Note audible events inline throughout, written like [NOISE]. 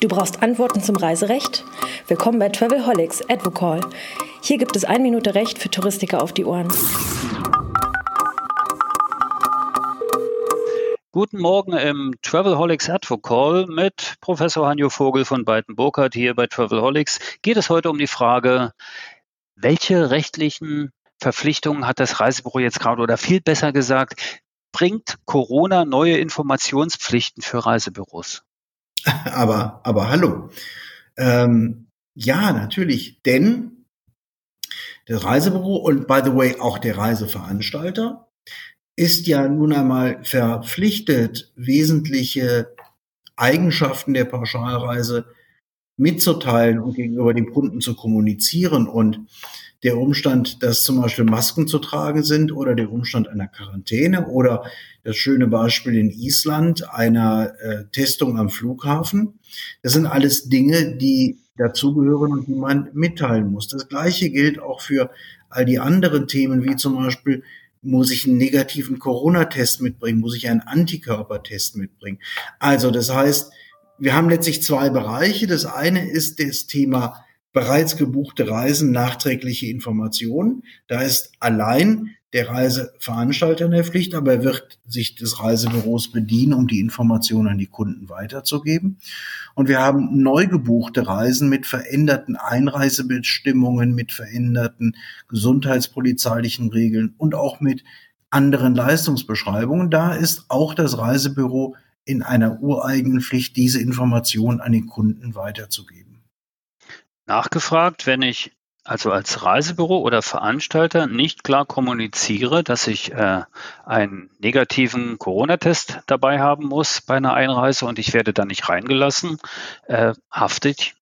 Du brauchst Antworten zum Reiserecht? Willkommen bei Travelholics Advocall. Hier gibt es ein Minute Recht für Touristiker auf die Ohren. Guten Morgen im Travelholics Advocall mit Professor Hanjo Vogel von Beiten-Burkhardt hier bei Travelholics. Geht es heute um die Frage, welche rechtlichen Verpflichtungen hat das Reisebüro jetzt gerade oder viel besser gesagt, bringt Corona neue Informationspflichten für Reisebüros? [LAUGHS] Aber, aber hallo. Ähm, ja, natürlich, denn das Reisebüro und by the way auch der Reiseveranstalter ist ja nun einmal verpflichtet, wesentliche Eigenschaften der Pauschalreise mitzuteilen und gegenüber dem Kunden zu kommunizieren. Und der Umstand, dass zum Beispiel Masken zu tragen sind oder der Umstand einer Quarantäne oder das schöne Beispiel in Island einer äh, Testung am Flughafen, das sind alles Dinge, die dazugehören und die man mitteilen muss. Das Gleiche gilt auch für all die anderen Themen, wie zum Beispiel muss ich einen negativen Corona-Test mitbringen, muss ich einen Antikörpertest mitbringen. Also das heißt, wir haben letztlich zwei Bereiche. Das eine ist das Thema bereits gebuchte Reisen, nachträgliche Informationen. Da ist allein der Reiseveranstalter in der Pflicht, aber er wird sich des Reisebüros bedienen, um die Informationen an die Kunden weiterzugeben. Und wir haben neu gebuchte Reisen mit veränderten Einreisebestimmungen, mit veränderten gesundheitspolizeilichen Regeln und auch mit anderen Leistungsbeschreibungen. Da ist auch das Reisebüro in einer ureigenen Pflicht, diese Informationen an den Kunden weiterzugeben. Nachgefragt, wenn ich also als Reisebüro oder Veranstalter nicht klar kommuniziere, dass ich äh, einen negativen Corona-Test dabei haben muss bei einer Einreise und ich werde da nicht reingelassen, äh, hafte ich?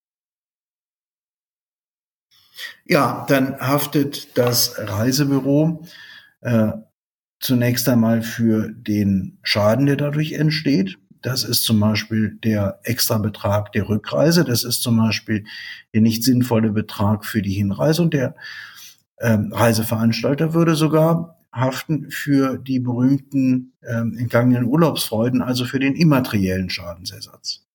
Ja, dann haftet das Reisebüro äh, zunächst einmal für den Schaden, der dadurch entsteht. Das ist zum Beispiel der Extrabetrag der Rückreise. Das ist zum Beispiel der nicht sinnvolle Betrag für die Hinreise. Und der ähm, Reiseveranstalter würde sogar haften für die berühmten ähm, entgangenen Urlaubsfreuden, also für den immateriellen Schadensersatz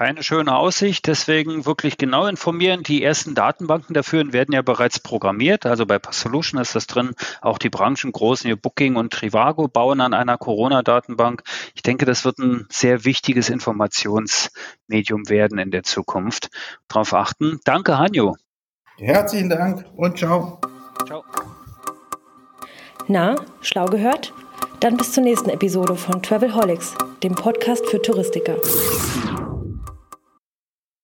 keine schöne Aussicht. Deswegen wirklich genau informieren. Die ersten Datenbanken dafür werden ja bereits programmiert. Also bei Solution ist das drin. Auch die Branchengroßen hier Booking und Trivago bauen an einer Corona-Datenbank. Ich denke, das wird ein sehr wichtiges Informationsmedium werden in der Zukunft. Darauf achten. Danke, Hanjo. Herzlichen Dank und ciao. Ciao. Na, schlau gehört? Dann bis zur nächsten Episode von Travelholics, dem Podcast für Touristiker.